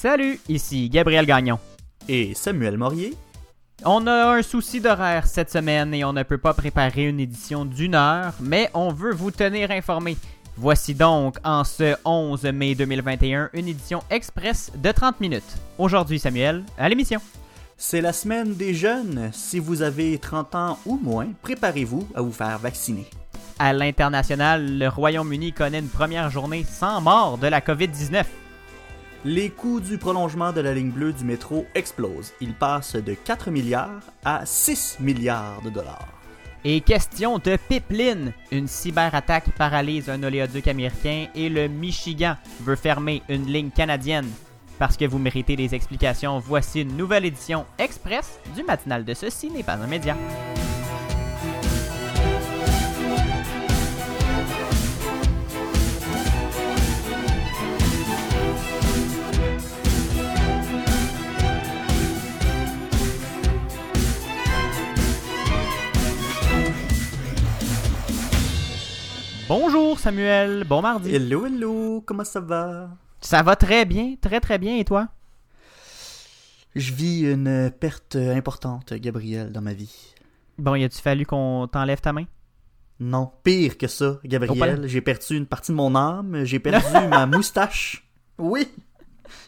Salut, ici Gabriel Gagnon. Et Samuel Morier. On a un souci d'horaire cette semaine et on ne peut pas préparer une édition d'une heure, mais on veut vous tenir informé. Voici donc, en ce 11 mai 2021, une édition express de 30 minutes. Aujourd'hui, Samuel, à l'émission. C'est la semaine des jeunes. Si vous avez 30 ans ou moins, préparez-vous à vous faire vacciner. À l'international, le Royaume-Uni connaît une première journée sans mort de la COVID-19. Les coûts du prolongement de la ligne bleue du métro explosent. Ils passent de 4 milliards à 6 milliards de dollars. Et question de pipeline. Une cyberattaque paralyse un oléoduc américain et le Michigan veut fermer une ligne canadienne. Parce que vous méritez des explications, voici une nouvelle édition express du matinal de Ceci n'est pas un média. Bonjour Samuel, bon mardi. Hello, hello, comment ça va? Ça va très bien, très très bien et toi? Je vis une perte importante, Gabriel, dans ma vie. Bon, y a-tu fallu qu'on t'enlève ta main? Non, pire que ça, Gabriel. J'ai perdu une partie de mon âme, j'ai perdu ma moustache. Oui,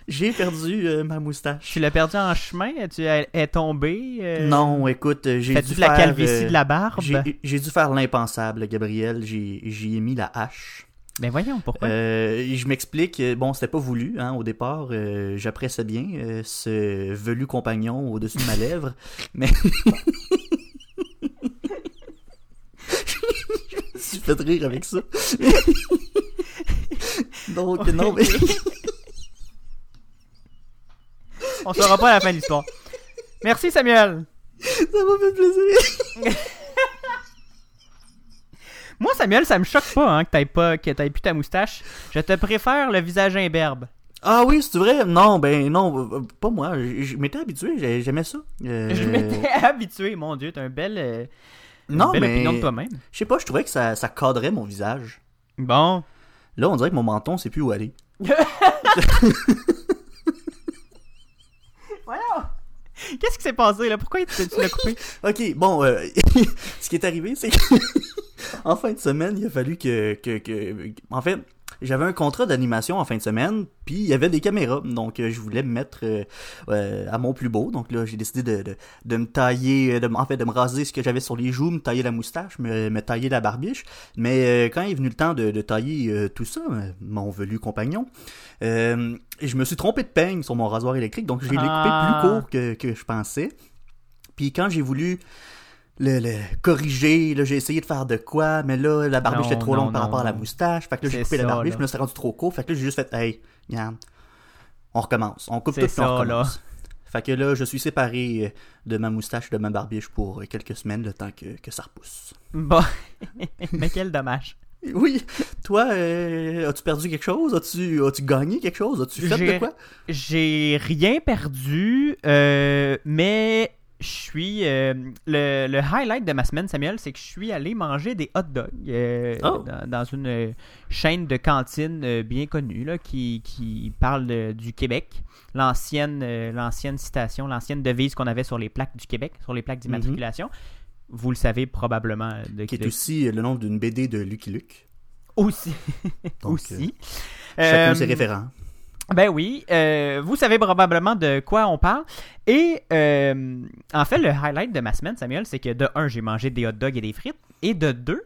j'ai perdu euh, ma moustache. Tu l'as perdu en chemin? Tu es, est tombé? euh, Non, écoute, j'ai Fais-tu dû de la faire, calvitie euh, de la barbe? J'ai j'ai dû faire l'impensable, Gabriel. J'ai j'y ai mis la hache. Ben voyons, pourquoi? Euh, je m'explique. euh, Bon, c'était pas voulu hein, au départ. euh, J'appréciais bien euh, ce velu compagnon au-dessus de ma lèvre, mais je me suis fait rire avec ça. Donc non, mais On saura pas à la fin de l'histoire. Merci Samuel! ça m'a fait plaisir. Moi Samuel, ça me choque pas hein, que t'aies pas que plus ta moustache. Je te préfère le visage imberbe. Ah oui, c'est vrai. Non, ben non, pas moi. Je, je m'étais habitué. j'ai- J'aimais ça. Euh, Je m'étais habitué, mon dieu, t'as un bel, euh, Non, belle mais opinion de toi-même. je sais pas. Je trouvais que ça, ça cadrait mon visage. Bon. Là, on dirait que mon menton sait plus où aller. Voyons! Qu'est-ce qui s'est passé là? Pourquoi tu, tu l'as coupé? Ok, bon, euh, ce qui est arrivé, c'est que en fin de semaine, il a fallu que, que, que en fait, j'avais un contrat d'animation en fin de semaine, puis il y avait des caméras, donc euh, je voulais me mettre euh, euh, à mon plus beau, donc là j'ai décidé de, de, de me tailler, de, en fait de me raser ce que j'avais sur les joues, me tailler la moustache, me, me tailler la barbiche, mais euh, quand est venu le temps de, de tailler euh, tout ça, mon velu compagnon, euh, je me suis trompé de peigne sur mon rasoir électrique, donc je l'ai Ah. coupé plus court que, que je pensais. Puis quand j'ai voulu le, le corriger, là, j'ai essayé de faire de quoi, mais là, la barbiche était trop non, longue par non, rapport à la moustache. Fait que là, j'ai C'est coupé la barbiche, là. je me suis rendu trop court. Fait que là, j'ai juste fait, hey, regarde, on recommence. On coupe C'est tout, puis on ça, recommence. Fait que là, je suis séparé euh, de ma moustache et de ma barbiche pour euh, quelques semaines, le temps que, que ça repousse. Bon. Mais quel dommage. Oui, toi, euh, as-tu perdu quelque chose? As-tu as gagné quelque chose? As-tu fait de quoi? J'ai rien perdu, euh, mais je suis. euh, le, le highlight de ma semaine, Samuel, c'est que je suis allé manger des hot dogs euh, Oh. dans, dans une euh, chaîne de cantine bien connue là, qui, qui parle de- du Québec. L'ancienne l'ancienne citation, l'ancienne devise qu'on avait sur les plaques du Québec, sur les plaques d'immatriculation. Vous le savez probablement. De, Qui est de- aussi le nom d'une BD de Lucky Luke. aussi. Donc, aussi. Chacun ses référents. Ben oui, euh, vous savez probablement de quoi on parle. Et euh, en fait, le highlight de ma semaine, Samuel, c'est que de un, j'ai mangé des hot dogs et des frites. Et de deux,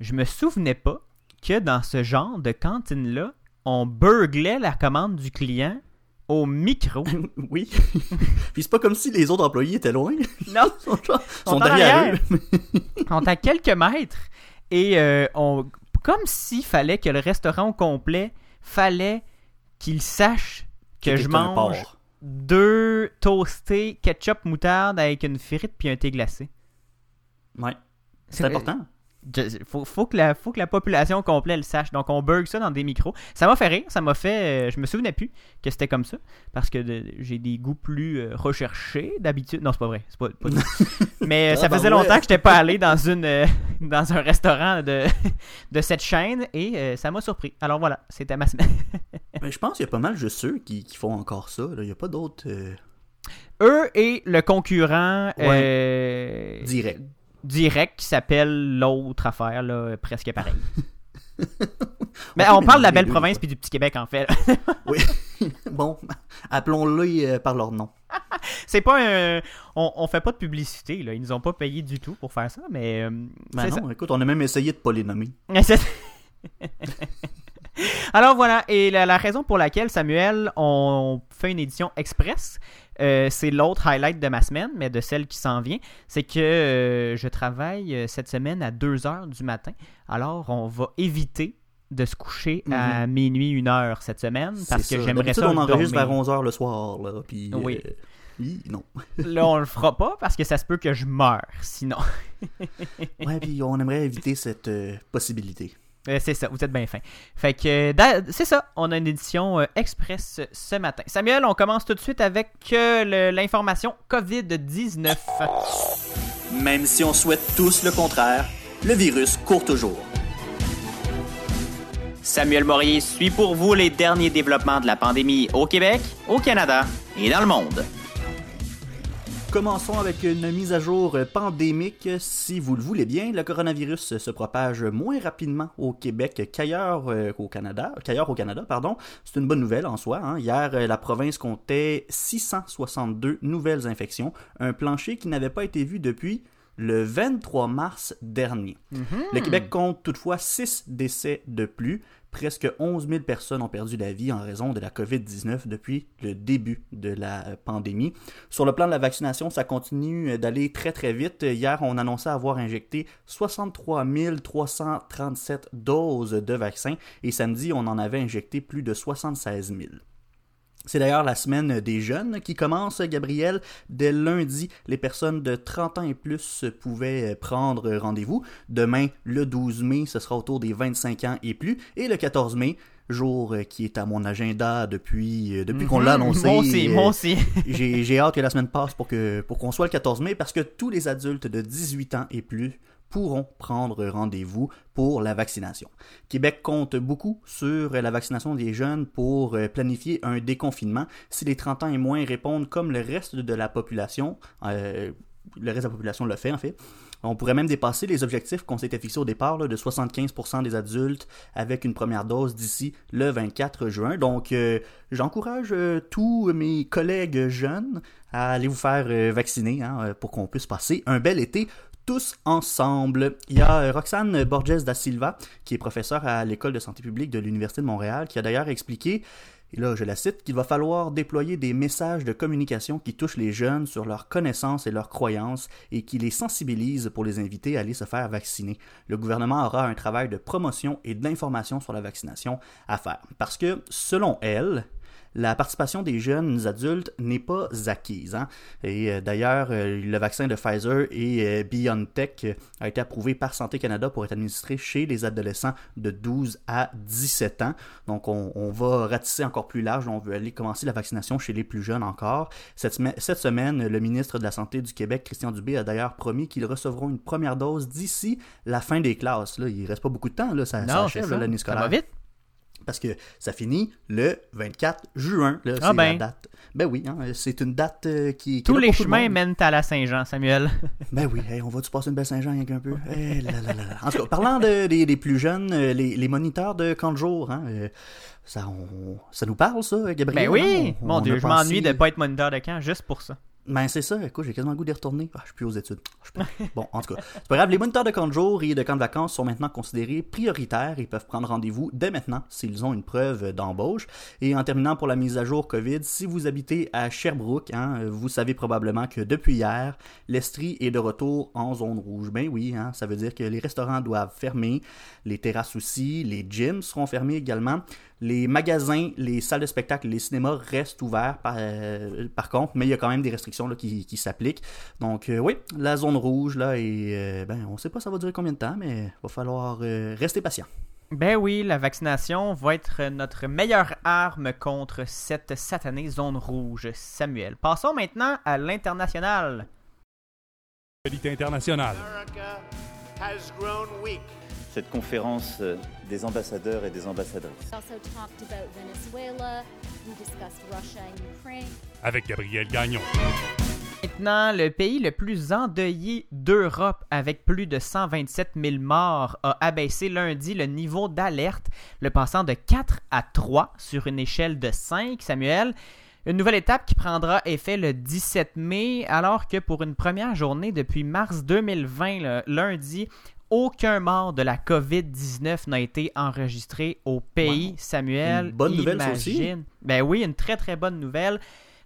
je me souvenais pas que dans ce genre de cantine-là, on burglait la commande du client au micro. Oui. Puis c'est pas comme si les autres employés étaient loin. non, Ils sont, genre- Sont sont derrière eux. on est à quelques mètres. Et euh, on, comme s'il fallait que le restaurant au complet, fallait qu'il sache que je mange deux toastés ketchup moutarde avec une frite puis un thé glacé. Ouais. C'est important. Je- faut, faut, que la, faut que la population complète le sache. Donc, on bug ça dans des micros. Ça m'a fait rire. Ça m'a fait. euh, je me souvenais plus que c'était comme ça. Parce que de- j'ai des goûts plus euh, recherchés d'habitude. Non, c'est pas vrai. C'est pas, pas du tout. Mais euh, ça ben faisait longtemps que j'étais pas allé dans, une, dans un restaurant de, de cette chaîne. Et ça m'a surpris. Alors voilà, c'était ma semaine. Mais je pense qu'il y a pas mal juste ceux qui, qui font encore ça. là. Il n'y a pas d'autres Eux et le concurrent Ouais. directs. Direct qui s'appelle l'autre affaire, là, presque pareil. Mais on parle de la belle province puis du petit Québec en fait. Oui. bon, appelons-les euh, par leur nom. C'est pas un. On, on fait pas de publicité, là. Ils nous ont pas payé du tout pour faire ça, mais. euh, Ben non, écoute, on a même essayé de pas les nommer. Alors voilà, et la, la raison pour laquelle, Samuel, on fait une édition express, euh, c'est l'autre highlight de ma semaine, mais de celle qui s'en vient, c'est que euh, je travaille euh, cette semaine à 2h du matin. Alors, on va éviter de se coucher à minuit, 1 heure cette semaine, parce que j'aimerais ça on enregistre vers 11h le soir, là, puis... Oui. euh, non. Là, on le fera pas parce que ça se peut que je meure sinon. Ouais, puis on aimerait éviter cette euh, possibilité. Euh, c'est ça, vous êtes bien fin. Fait que euh, c'est ça, on a une édition euh, express ce matin. Samuel, on commence tout de suite avec l'information COVID-19. Même si on souhaite tous le contraire, le virus court toujours. Samuel Morier suit pour vous les derniers développements de la pandémie au Québec, au Canada et dans le monde. Commençons avec une mise à jour pandémique. Si vous le voulez bien, le coronavirus se propage moins rapidement au Québec qu'ailleurs euh, au Canada. Qu'ailleurs au Canada, pardon. C'est une bonne nouvelle en soi. hein. Hier, euh, la province comptait 662 nouvelles infections, un plancher qui n'avait pas été vu depuis le 23 mars dernier. Le Québec compte toutefois 6 décès de plus. Presque 11 000 personnes ont perdu la vie en raison de la COVID-19 depuis le début de la euh, pandémie. Sur le plan de la vaccination, ça continue euh, d'aller très très vite. Hier, on annonçait avoir injecté 63 337 doses de vaccins et samedi, on en avait injecté plus de 76 000. C'est d'ailleurs la semaine des jeunes qui commence, Gabriel. Dès lundi, les personnes de 30 ans et plus pouvaient prendre rendez-vous. Demain, le 12 mai, ce sera autour des 25 ans et plus. Et le 14 mai, jour qui est à mon agenda depuis, euh, depuis qu'on l'a annoncé. Moi aussi, euh, moi aussi. j'ai j'ai hâte que la semaine passe pour que pour qu'on soit le 14 mai parce que tous les adultes de 18 ans et plus pourront prendre rendez-vous pour la vaccination. Québec compte beaucoup sur la vaccination des jeunes pour euh, planifier un déconfinement. Si les 30 ans et moins répondent comme le reste de la population, euh, le reste de la population le fait en fait, on pourrait même dépasser les objectifs qu'on s'était fixés au départ de 75% des adultes avec une première dose d'ici le 24 juin. Donc, euh, j'encourage euh, tous mes collègues jeunes à aller vous faire euh, vacciner hein, pour qu'on puisse passer un bel été tous ensemble. Il y a Roxane Borges da Silva, qui est professeure à l'École de santé publique de l'Université de Montréal, qui a d'ailleurs expliqué et là, je la cite, qu'il va falloir déployer des messages de communication qui touchent les jeunes sur leurs connaissances et leurs croyances et qui les sensibilisent pour les inviter à aller se faire vacciner. Le gouvernement aura un travail de promotion et d'information sur la vaccination à faire. Parce que, selon elle, la participation des jeunes adultes n'est pas acquise. hein. Et euh, d'ailleurs, euh, le vaccin de Pfizer et euh, BioNTech a été approuvé par Santé Canada pour être administré chez les adolescents de 12 à 17 ans. Donc, on, on va ratisser encore plus large. On veut aller commencer la vaccination chez les plus jeunes encore. Cette, semaine- cette semaine, le ministre de la Santé du Québec, Christian Dubé, a d'ailleurs promis qu'ils recevront une première dose d'ici la fin des classes. Là, il reste pas beaucoup de temps. Là, ça, ça Non, achève ça. va vite. Parce que ça finit le 24 juin. Là, Ah c'est ben. la date. Ben oui, hein, c'est une date euh, qui, qui est Tous les chemins mènent à la Saint-Jean, Samuel. Ben oui, hey, on va-tu passer une belle Saint-Jean avec un peu? Eh là là. En tout cas, parlant de- des, des plus jeunes, euh, les, les moniteurs de camp de jour, hein, euh, ça, on- ça nous parle, ça, Gabriel? Ben oui! hein? On- Mon on Dieu, je m'ennuie de pas être moniteur de camp juste pour ça. Ben c'est ça, écoute, j'ai quasiment le goût d'y retourner. Ah, je suis plus aux études. Je plus- Bon, en tout cas, c'est pas grave, les moniteurs de camp de jour et de camp de vacances sont maintenant considérés prioritaires et peuvent prendre rendez-vous dès maintenant s'ils ont une preuve d'embauche. Et en terminant pour la mise à jour COVID, si vous habitez à Sherbrooke, hein, vous savez probablement que depuis hier, l'Estrie est de retour en zone rouge. Ben oui, hein, ça veut dire que les restaurants doivent fermer, les terrasses aussi, les gyms seront fermés également. Les magasins, les salles de spectacle, les cinémas restent ouverts par, euh, par contre, mais il y a quand même des restrictions là, qui, qui s'appliquent. Donc euh, oui, la zone rouge, là, et euh, ben, on sait pas ça va durer combien de temps, mais va falloir euh, rester patient. Ben oui, la vaccination va être notre meilleure arme contre cette satanée zone rouge, Samuel. Passons maintenant à l'international. Actualité internationale. America has grown weak. Cette conférence euh, des ambassadeurs et des ambassadrices. We also talked about Venezuela. We discussed Russia and Ukraine. Avec Gabriel Gagnon. Maintenant, le pays le plus endeuillé d'Europe, avec plus de 127 000 morts, a abaissé lundi le niveau d'alerte, le passant de 4 à 3 sur une échelle de 5, Samuel. Une nouvelle étape qui prendra effet le 17 mai, alors que pour une première journée depuis mars 2020, le lundi, aucun mort de la COVID-19 n'a été enregistré au pays, Wow. Samuel. Une bonne nouvelle, ça aussi. imagine. Ben oui, une très très bonne nouvelle.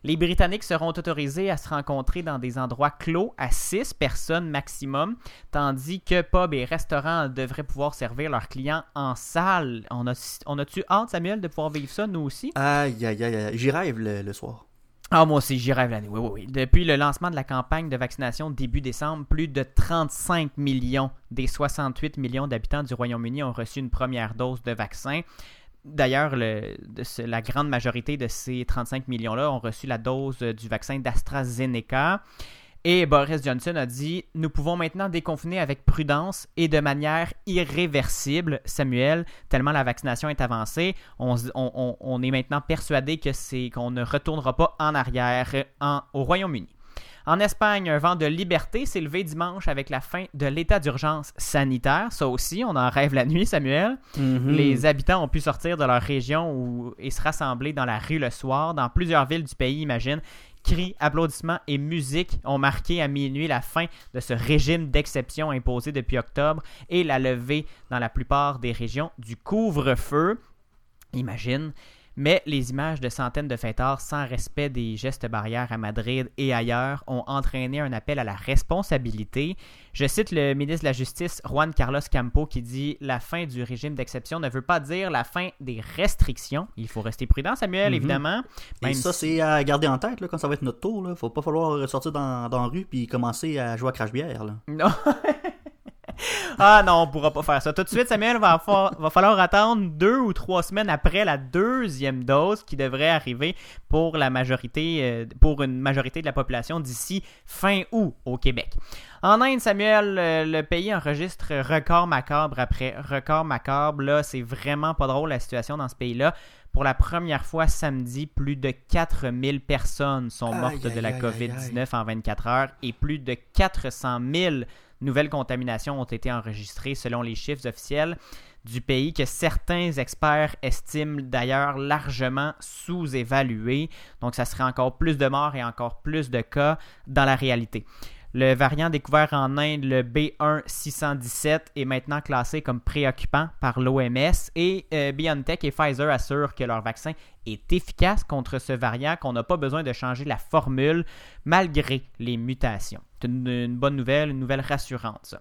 Les Britanniques seront autorisés à se rencontrer dans des endroits clos à 6 personnes maximum, tandis que pubs et restaurants devraient pouvoir servir leurs clients en salle. On a, on a-tu hâte, Samuel, de pouvoir vivre ça, nous aussi? Aïe, aïe, aïe, aïe. J'y rêve le, le soir. Ah, moi aussi, j'y rêve l'année. Oui. Depuis le lancement de la campagne de vaccination début décembre, plus de 35 millions des 68 millions d'habitants du Royaume-Uni ont reçu une première dose de vaccin. D'ailleurs, la grande majorité de ces 35 millions-là ont reçu la dose du vaccin d'AstraZeneca. Et Boris Johnson a dit Nous pouvons maintenant déconfiner avec prudence et de manière irréversible, Samuel, tellement la vaccination est avancée. On, est maintenant persuadé que c'est qu'on ne retournera pas en arrière en- au Royaume-Uni. En Espagne, un vent de liberté s'est levé dimanche avec la fin de l'état d'urgence sanitaire. Ça aussi, on en rêve la nuit, Samuel. Mhm. Les habitants ont pu sortir de leur région et se rassembler dans la rue le soir. Dans plusieurs villes du pays, imagine, cris, applaudissements et musique ont marqué à minuit la fin de ce régime d'exception imposé depuis octobre et la levée dans la plupart des régions du couvre-feu. Imagine. Mais les images de centaines de fêtards sans respect des gestes barrières à Madrid et ailleurs ont entraîné un appel à la responsabilité. Je cite le ministre de la Justice, Juan Carlos Campo, qui dit La fin du régime d'exception ne veut pas dire la fin des restrictions. Il faut rester prudent, Samuel, Mhm. évidemment. Et ça, si- c'est à garder en tête là, quand ça va être notre tour. Là. Faut pas falloir sortir dans, dans la rue puis commencer à jouer à crash-bière. là. Non. ah non, on pourra pas faire ça. Tout de suite, Samuel, va, fa- va falloir attendre deux ou trois semaines après la deuxième dose qui devrait arriver pour la majorité, euh, pour une majorité de la population d'ici fin août au Québec. En Inde, Samuel, euh, le pays enregistre record macabre après record macabre. Là, c'est vraiment pas drôle la situation dans ce pays-là. Pour la première fois samedi, plus de 4000 personnes sont Aïe, mortes de la aïe, aïe, COVID-19 en 24 heures et plus de 400 000 nouvelles contaminations ont été enregistrées selon les chiffres officiels du pays que certains experts estiment d'ailleurs largement sous-évalués. Donc ça serait encore plus de morts et encore plus de cas dans la réalité. Le variant découvert en Inde, le B1617, est maintenant classé comme préoccupant par l'OMS et euh, BioNTech et Pfizer assurent que leur vaccin est efficace contre ce variant, qu'on n'a pas besoin de changer la formule malgré les mutations. C'est une, une bonne nouvelle, une nouvelle rassurante. ça.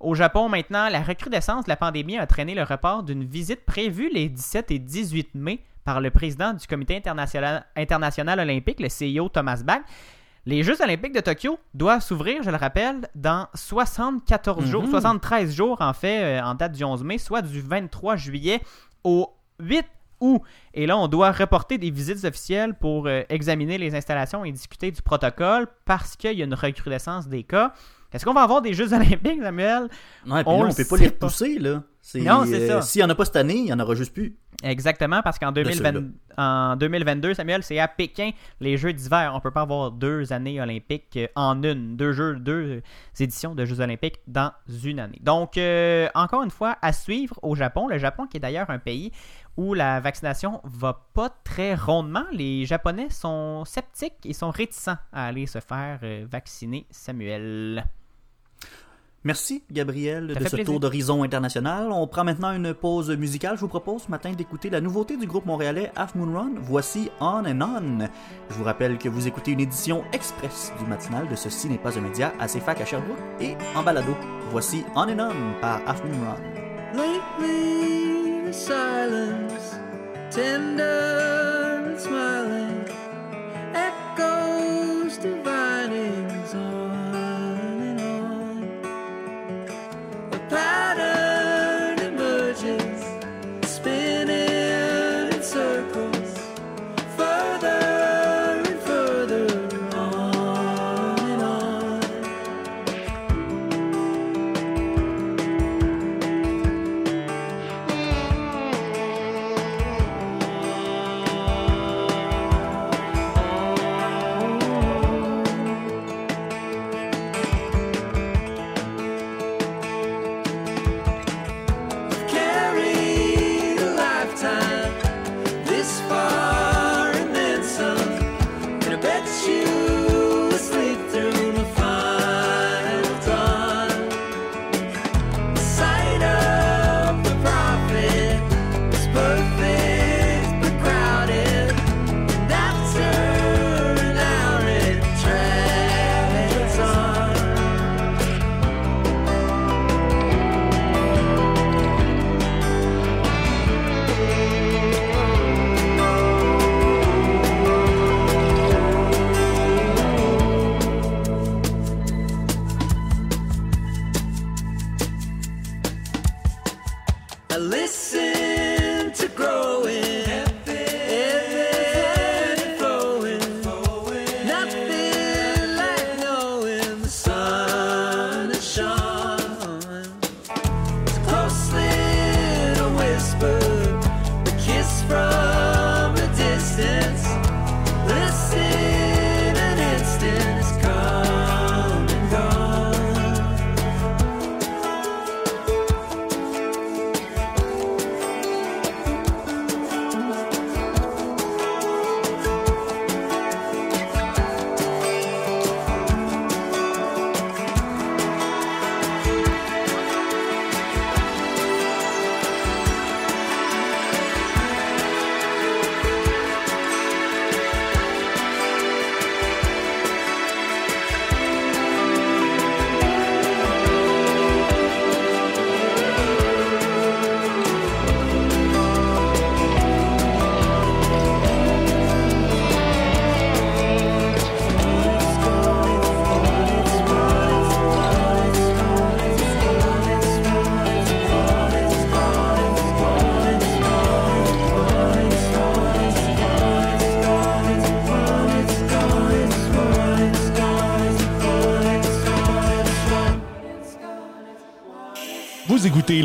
Au Japon, maintenant, la recrudescence de la pandémie a traîné le report d'une visite prévue les 17 et 18 mai par le président du Comité international, international olympique, le CIO Thomas Bach. Les Jeux olympiques de Tokyo doivent s'ouvrir, je le rappelle, dans 74 jours, Mhm. 73 jours en fait, euh, en date du 11 mai, soit du 23 juillet au 8 août. Et là, on doit reporter des visites officielles pour euh, examiner les installations et discuter du protocole parce qu'il y a une recrudescence des cas. Est-ce qu'on va avoir des Jeux olympiques, Samuel? Ouais, puis On là, on le peut pas les pas. repousser. là. Non, c'est euh, ça. S'il y en a pas cette année, il y en aura juste plus. Exactement, parce qu'en 2020 ceux-là. en 2022, Samuel, c'est à Pékin, les Jeux d'hiver. On peut pas avoir deux années olympiques euh, en une, deux jeux, deux éditions de Jeux olympiques dans une année. Donc, euh, encore une fois, à suivre au Japon. Le Japon qui est d'ailleurs un pays où la vaccination va pas très rondement. Les Japonais sont sceptiques et sont réticents à aller se faire euh, vacciner, Samuel. Merci, Gabriel, de ce plaisir. tour d'horizon international. On prend maintenant une pause musicale. Je vous propose ce matin d'écouter la nouveauté du groupe montréalais Half Moon Run. Voici On and On. Je vous rappelle que vous écoutez une édition express du matinal de Ceci n'est pas un média à CFAC à Sherbrooke et en balado. Voici On and On par Half Moon Run. Lately, silence tender and smiling,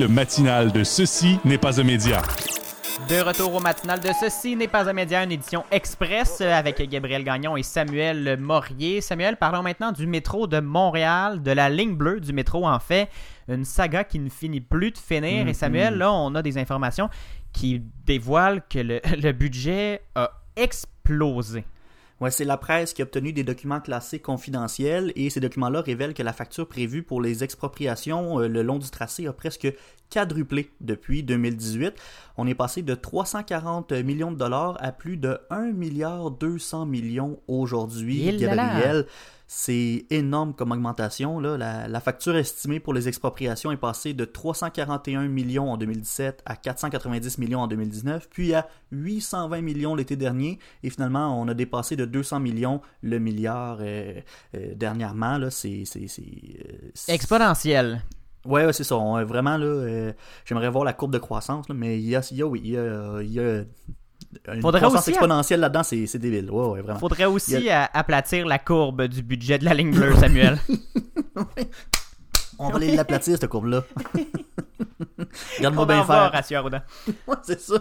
matinal de Ceci n'est pas un média. De retour au matinal de Ceci n'est pas un média, une édition express euh, avec Gabriel Gagnon et Samuel Morier. Samuel, parlons maintenant du métro de Montréal, de la ligne bleue du métro en fait. Une saga qui ne finit plus de finir. Et Samuel, là, on a des informations qui dévoilent que le, le budget a explosé. Ouais, c'est la presse qui a obtenu des documents classés confidentiels et ces documents-là révèlent que la facture prévue pour les expropriations euh, le long du tracé a presque quadruplé depuis 2018. On est passé de 340 millions de dollars à plus de 1 milliard 200 millions aujourd'hui. Gabriel. C'est énorme comme augmentation. Là. La, la facture estimée pour les expropriations est passée de 341 millions en 2017 à 490 millions en 2019, puis à 820 millions l'été dernier. Et finalement, on a dépassé de 200 millions le milliard euh, euh, dernièrement. C'est, euh, Exponentiel. Ouais, ouais, c'est ça. On, vraiment, là, euh, j'aimerais voir la courbe de croissance, là, mais il y a, il y a, oui, il y a, il y a une Faudrait aussi- exponentielle là-dedans, c'est, débile. Ouais, ouais, vraiment. Faudrait aussi euh, aplatir la courbe du budget de la ligne bleue, Samuel. On va aller l'aplatir, cette courbe-là. Regarde-moi bien faire. Arruda. Ouais, c'est ça.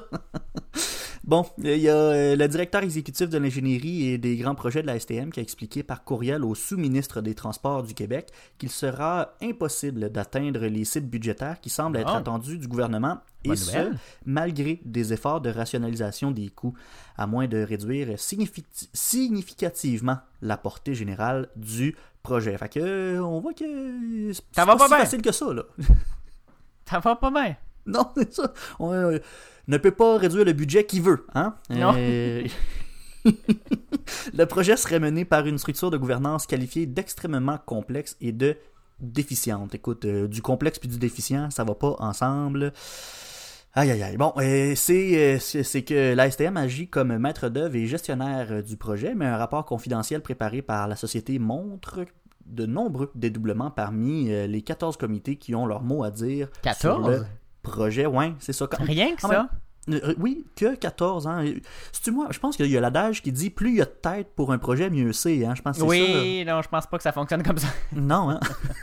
Bon, il y a euh, le directeur exécutif de l'ingénierie et des grands projets de la STM qui a expliqué par courriel au sous-ministre des Transports du Québec qu'il sera impossible d'atteindre les cibles budgétaires qui semblent être Oh. attendues du gouvernement, et ce, malgré des efforts de rationalisation des coûts, à moins de réduire signifi- significativement la portée générale du projet. Fait que, euh, on voit que c'est pas si bien. facile que ça, là. Ça va pas bien. Non, c'est ça. On euh, ne peut pas réduire le budget qu'il veut. Hein? Non. Euh, le projet serait mené par une structure de gouvernance qualifiée d'extrêmement complexe et de déficiente. Écoute, euh, du complexe puis du déficient, ça va pas ensemble. Aïe, aïe, aïe. Bon, euh, c'est, que l'ASTM agit comme maître d'œuvre et gestionnaire du projet, mais un rapport confidentiel préparé par la société montre de nombreux dédoublements parmi les 14 comités qui ont leur mot à dire sur 14? Projet. Ouais, c'est ça. Quand- Rien que quand ça? même- Euh, oui, que 14 ans. C'est moi, je pense qu'il y a l'adage qui dit plus il y a de tête pour un projet, mieux c'est. Hein? Je pense que c'est Oui, non, je pense pas que ça fonctionne comme ça. ça. Non, hein?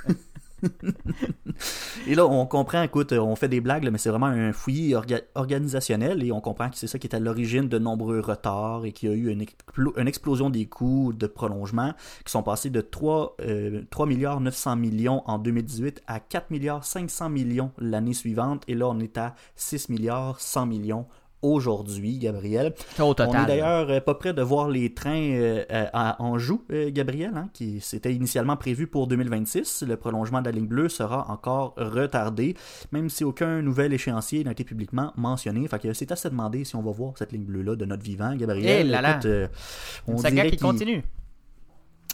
et là, on comprend, écoute, on fait des blagues, mais c'est vraiment un fouillis orga- organisationnel et on comprend que c'est ça qui est à l'origine de nombreux retards et qu'il y a eu une, explo- une explosion des coûts de prolongement qui sont passés de 3, euh, 3 milliards 900 millions en 2018 à 4 milliards 500 millions l'année suivante et là, on est à 6 milliards 100 millions aujourd'hui, Gabriel. Au total. On est d'ailleurs euh, pas près de voir les trains euh, à- en joue, euh, Gabriel, hein, qui c'était initialement prévu pour 2026. Le prolongement de la ligne bleue sera encore retardé, même si aucun nouvel échéancier n'a été publiquement mentionné. Fait que c'est à se demander si on va voir cette ligne bleue-là de notre vivant, Gabriel. Eh là là. Écoute, on dirait qui qu'il- continue.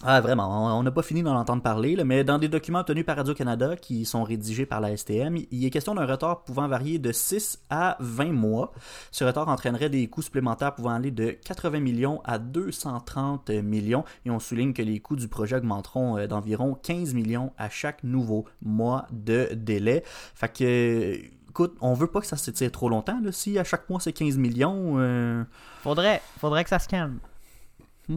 Ah, vraiment, on- n'a pas fini d'en entendre parler, là, mais dans des documents obtenus par Radio-Canada qui sont rédigés par la STM, il est question d'un retard pouvant varier de 6 à 20 mois. Ce retard entraînerait des coûts supplémentaires pouvant aller de 80 millions à 230 millions, et on souligne que les coûts du projet augmenteront euh, d'environ 15 millions à chaque nouveau mois de délai. Fait que, écoute, on veut pas que ça s'étire trop longtemps, là. si à chaque mois c'est 15 millions... euh, Faudrait, faudrait que ça se calme.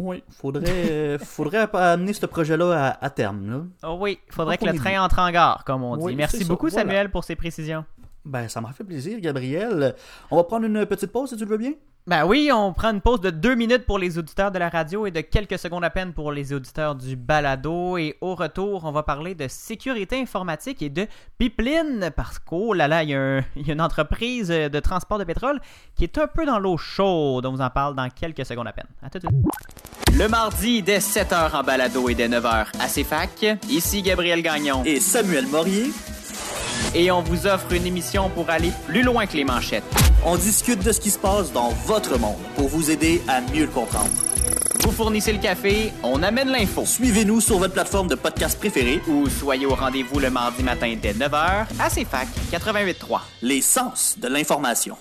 Oui, faudrait, euh, faudrait amener ce projet-là à, à terme. Là. Oh oui, faudrait que le train entre en gare, comme on dit. Oui, Merci ça, beaucoup, voilà. Samuel, pour ces précisions. Ben, ça m'a fait plaisir, Gabriel. On va prendre une petite pause si tu le veux bien? Ben oui, on prend une pause de deux minutes pour les auditeurs de la radio et de quelques secondes à peine pour les auditeurs du balado. Et au retour, on va parler de sécurité informatique et de pipeline parce qu'au là là, il y, a un- il y a une entreprise de transport de pétrole qui est un peu dans l'eau chaude. On vous en parle dans quelques secondes à peine. À tout de suite. Le mardi, dès 7h en balado et dès 9h à CFAC, ici Gabriel Gagnon. Et Samuel Morier. Et on vous offre une émission pour aller plus loin que les manchettes. On discute de ce qui se passe dans votre monde pour vous aider à mieux le comprendre. Vous fournissez le café, on amène l'info. Suivez-nous sur votre plateforme de podcast préférée, ou soyez au rendez-vous le mardi matin dès 9h à CFAC 88.3. Les Sens de l'information.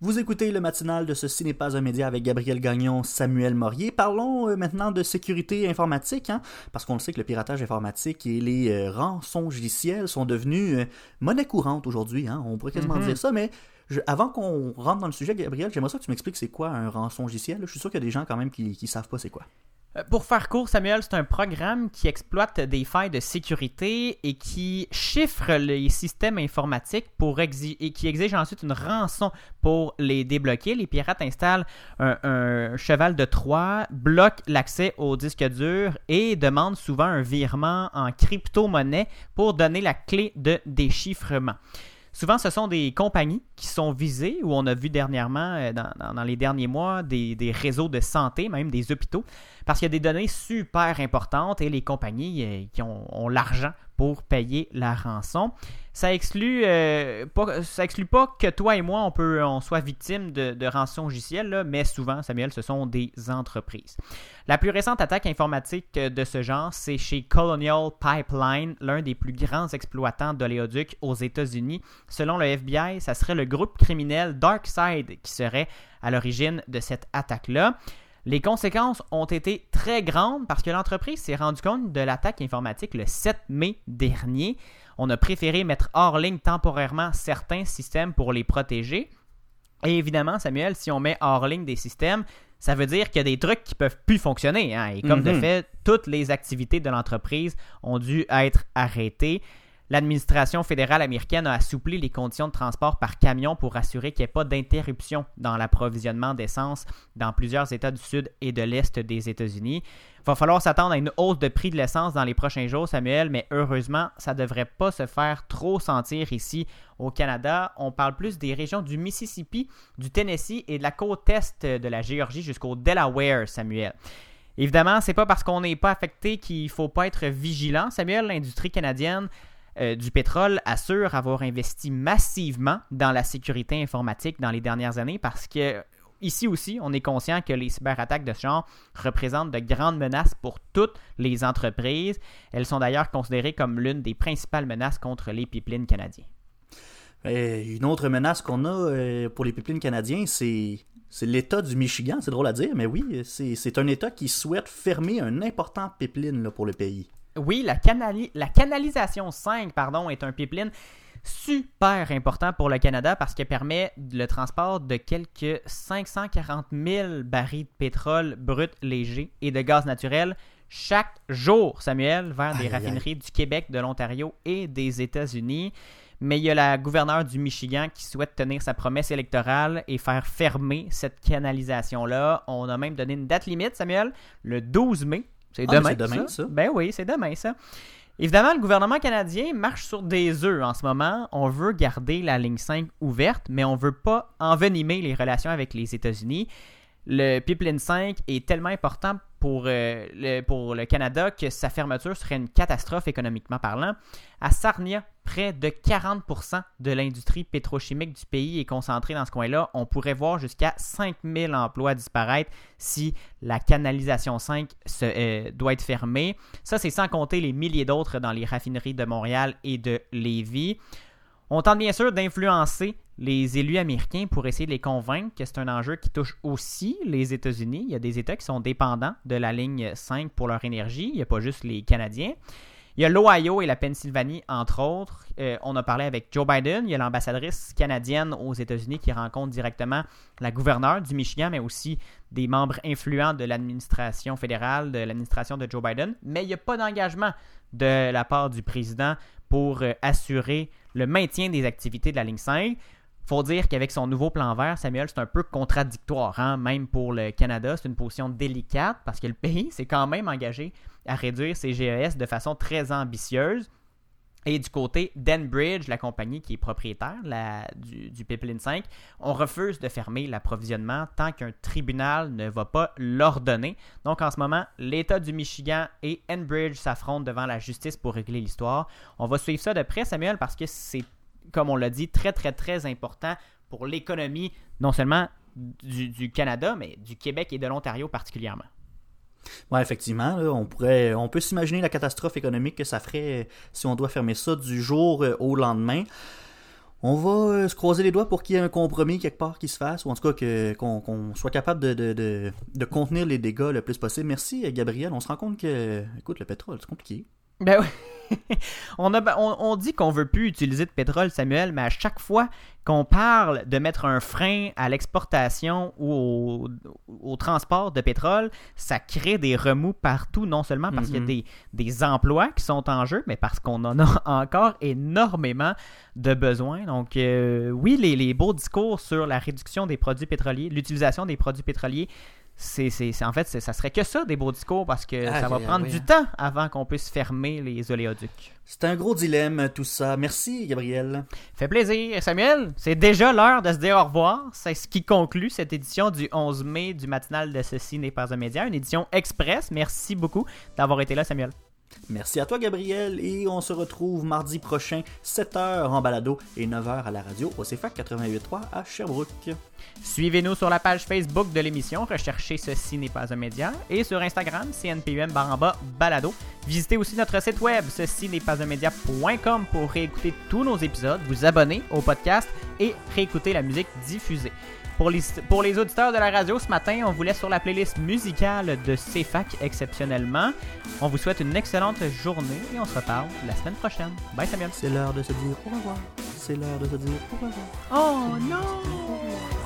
Vous écoutez le matinal de Ceci n'est pas un média avec Gabriel Gagnon, Samuel Morier. Parlons euh, maintenant de sécurité informatique, hein, parce qu'on le sait que le piratage informatique et les euh, rançongiciels sont devenus euh, monnaie courante aujourd'hui. Hein, on pourrait quasiment Mhm. dire ça, mais je- avant qu'on rentre dans le sujet, Gabriel, j'aimerais ça que tu m'expliques c'est quoi un rançongiciel. Je suis sûr qu'il y a des gens quand même qui, qui savent pas c'est quoi. Euh, Pour faire court, Samuel, c'est un programme qui exploite des failles de sécurité et qui chiffre les systèmes informatiques et qui exige ensuite une rançon pour les débloquer. Les pirates installent un, un cheval de Troie, bloquent l'accès au disque dur et demandent souvent un virement en crypto-monnaie pour donner la clé de déchiffrement. Souvent, ce sont des compagnies qui sont visées, où on a vu dernièrement, euh, dans, les derniers mois, des, réseaux de santé, même des hôpitaux, parce qu'il y a des données super importantes et les compagnies euh, qui ont l'argent pour payer la rançon. Ça exclut, euh, pas, ça exclut pas que toi et moi, on, peut, on soit victime de, de rançon mais souvent, Samuel, ce sont des entreprises. La plus récente attaque informatique de ce genre, c'est chez Colonial Pipeline, l'un des plus grands exploitants d'oléoducs aux États-Unis. Selon le FBI, ça serait le groupe criminel DarkSide qui serait à l'origine de cette attaque-là. Les conséquences ont été très grandes parce que l'entreprise s'est rendue compte de l'attaque informatique le 7 mai dernier. On a préféré mettre hors ligne temporairement certains systèmes pour les protéger. Et évidemment, Samuel, si on met hors ligne des systèmes, ça veut dire qu'il y a des trucs qui peuvent plus fonctionner. hein. Et comme de Mhm. fait, toutes les activités de l'entreprise ont dû être arrêtées. L'administration fédérale américaine a assoupli les conditions de transport par camion pour assurer qu'il n'y ait pas d'interruption dans l'approvisionnement d'essence dans plusieurs États du sud et de l'est des États-Unis. Il va falloir s'attendre à une hausse de prix de l'essence dans les prochains jours, Samuel, mais heureusement, ça ne devrait pas se faire trop sentir ici au Canada. On parle plus des régions du Mississippi, du Tennessee et de la côte est de la Géorgie jusqu'au Delaware, Samuel. Évidemment, c'est pas parce qu'on n'est pas affecté qu'il faut pas être vigilant. Samuel, l'industrie canadienne euh, du pétrole assure avoir investi massivement dans la sécurité informatique dans les dernières années parce que ici aussi, on est conscient que les cyberattaques de ce genre représentent de grandes menaces pour toutes les entreprises. Elles sont d'ailleurs considérées comme l'une des principales menaces contre les pipelines canadiens. Euh, une autre menace qu'on a euh, pour les pipelines canadiens, c'est c'est l'État du Michigan. C'est drôle à dire, mais oui, c'est un État qui souhaite fermer un important pipeline pour le pays. Oui, la, canali- la canalisation 5 pardon, est un pipeline super important pour le Canada parce qu'elle permet le transport de quelques 540 000 barils de pétrole brut léger et de gaz naturel chaque jour, Samuel, vers des Aïe, aïe, aïe. raffineries du Québec, de l'Ontario et des États-Unis. Mais il y a la gouverneure du Michigan qui souhaite tenir sa promesse électorale et faire fermer cette canalisation-là. On a même donné une date limite, Samuel, le 12 mai. C'est Ah, demain, c'est demain, ça. Ben oui, c'est demain, ça. Évidemment, le gouvernement canadien marche sur des œufs en ce moment. On veut garder la ligne 5 ouverte, mais on veut pas envenimer les relations avec les États-Unis. Le Pipeline 5 est tellement important pour, euh, le, pour le Canada que sa fermeture serait une catastrophe économiquement parlant. À Sarnia, près de 40% de l'industrie pétrochimique du pays est concentrée dans ce coin-là. On pourrait voir jusqu'à 5000 emplois disparaître si la canalisation 5 se, euh, doit être fermée. Ça, c'est sans compter les milliers d'autres dans les raffineries de Montréal et de Lévis. On tente bien sûr d'influencer les élus américains pour essayer de les convaincre que c'est un enjeu qui touche aussi les États-Unis. Il y a des États qui sont dépendants de la ligne 5 pour leur énergie. Il n'y a pas juste les Canadiens. Il y a l'Ohio et la Pennsylvanie, entre autres. Euh, on a parlé avec Joe Biden. Il y a l'ambassadrice canadienne aux États-Unis qui rencontre directement la gouverneure du Michigan, mais aussi des membres influents de l'administration fédérale, de l'administration de Joe Biden. Mais il n'y a pas d'engagement de la part du président pour euh, assurer le maintien des activités de la ligne 5. Faut dire qu'avec son nouveau plan vert, Samuel, c'est un peu contradictoire, hein, même pour le Canada. C'est une position délicate parce que le pays s'est quand même engagé à réduire ses GES de façon très ambitieuse. Et du côté d'Enbridge, la compagnie qui est propriétaire du, du Pipeline 5, on refuse de fermer l'approvisionnement tant qu'un tribunal ne va pas l'ordonner. Donc en ce moment, l'État du Michigan et Enbridge s'affrontent devant la justice pour régler l'histoire. On va suivre ça de près, Samuel, parce que c'est, comme on l'a dit, très très très important pour l'économie, non seulement du, Canada, mais du Québec et de l'Ontario particulièrement. Ouais, effectivement, on pourrait, on peut s'imaginer la catastrophe économique que ça ferait euh, si on doit fermer ça du jour euh, au lendemain. On va euh, se croiser les doigts pour qu'il y ait un compromis quelque part qui se fasse, ou en tout cas qu'on soit capable de, de, contenir les dégâts le plus possible. Merci, Gabriel. On se rend compte que, écoute, le pétrole, c'est compliqué. Ben oui. on, a, on, on dit qu'on veut plus utiliser de pétrole, Samuel, mais à chaque fois qu'on parle de mettre un frein à l'exportation ou au, au transport de pétrole, ça crée des remous partout, non seulement parce qu'il y a Mhm. des, des emplois qui sont en jeu, mais parce qu'on en a encore énormément de besoins. Donc euh, oui, les, les beaux discours sur la réduction des produits pétroliers, l'utilisation des produits pétroliers, c'est, c'est- c'est- en fait, c'est- ça serait que ça, des beaux discours, parce que Aïe, ça va prendre du temps avant qu'on puisse fermer les oléoducs. C'est un gros dilemme, tout ça. Merci, Gabriel. Fait plaisir, Samuel. C'est déjà l'heure de se dire au revoir. C'est ce qui conclut cette édition du 11 mai du matinal de Ceci n'est pas un média, une édition express. Merci beaucoup d'avoir été là, Samuel. Merci à toi, Gabriel, et on se retrouve mardi prochain, 7h en balado et 9h à la radio au CFAC 88.3 à Sherbrooke. Suivez-nous sur la page Facebook de l'émission, recherchez Ceci n'est pas un média, et sur Instagram, CNPUM baramba balado. Visitez aussi notre site web, ceci n'est pas un média.com pour réécouter tous nos épisodes, vous abonner au podcast et réécouter la musique diffusée. Pour les, pour les auditeurs de la radio, ce matin, on vous laisse sur la playlist musicale de CFAC exceptionnellement. On vous souhaite une excellente journée et on se reparle la semaine prochaine. Bye Samuel. C'est l'heure de se dire au revoir. C'est l'heure de se dire au revoir. Oh non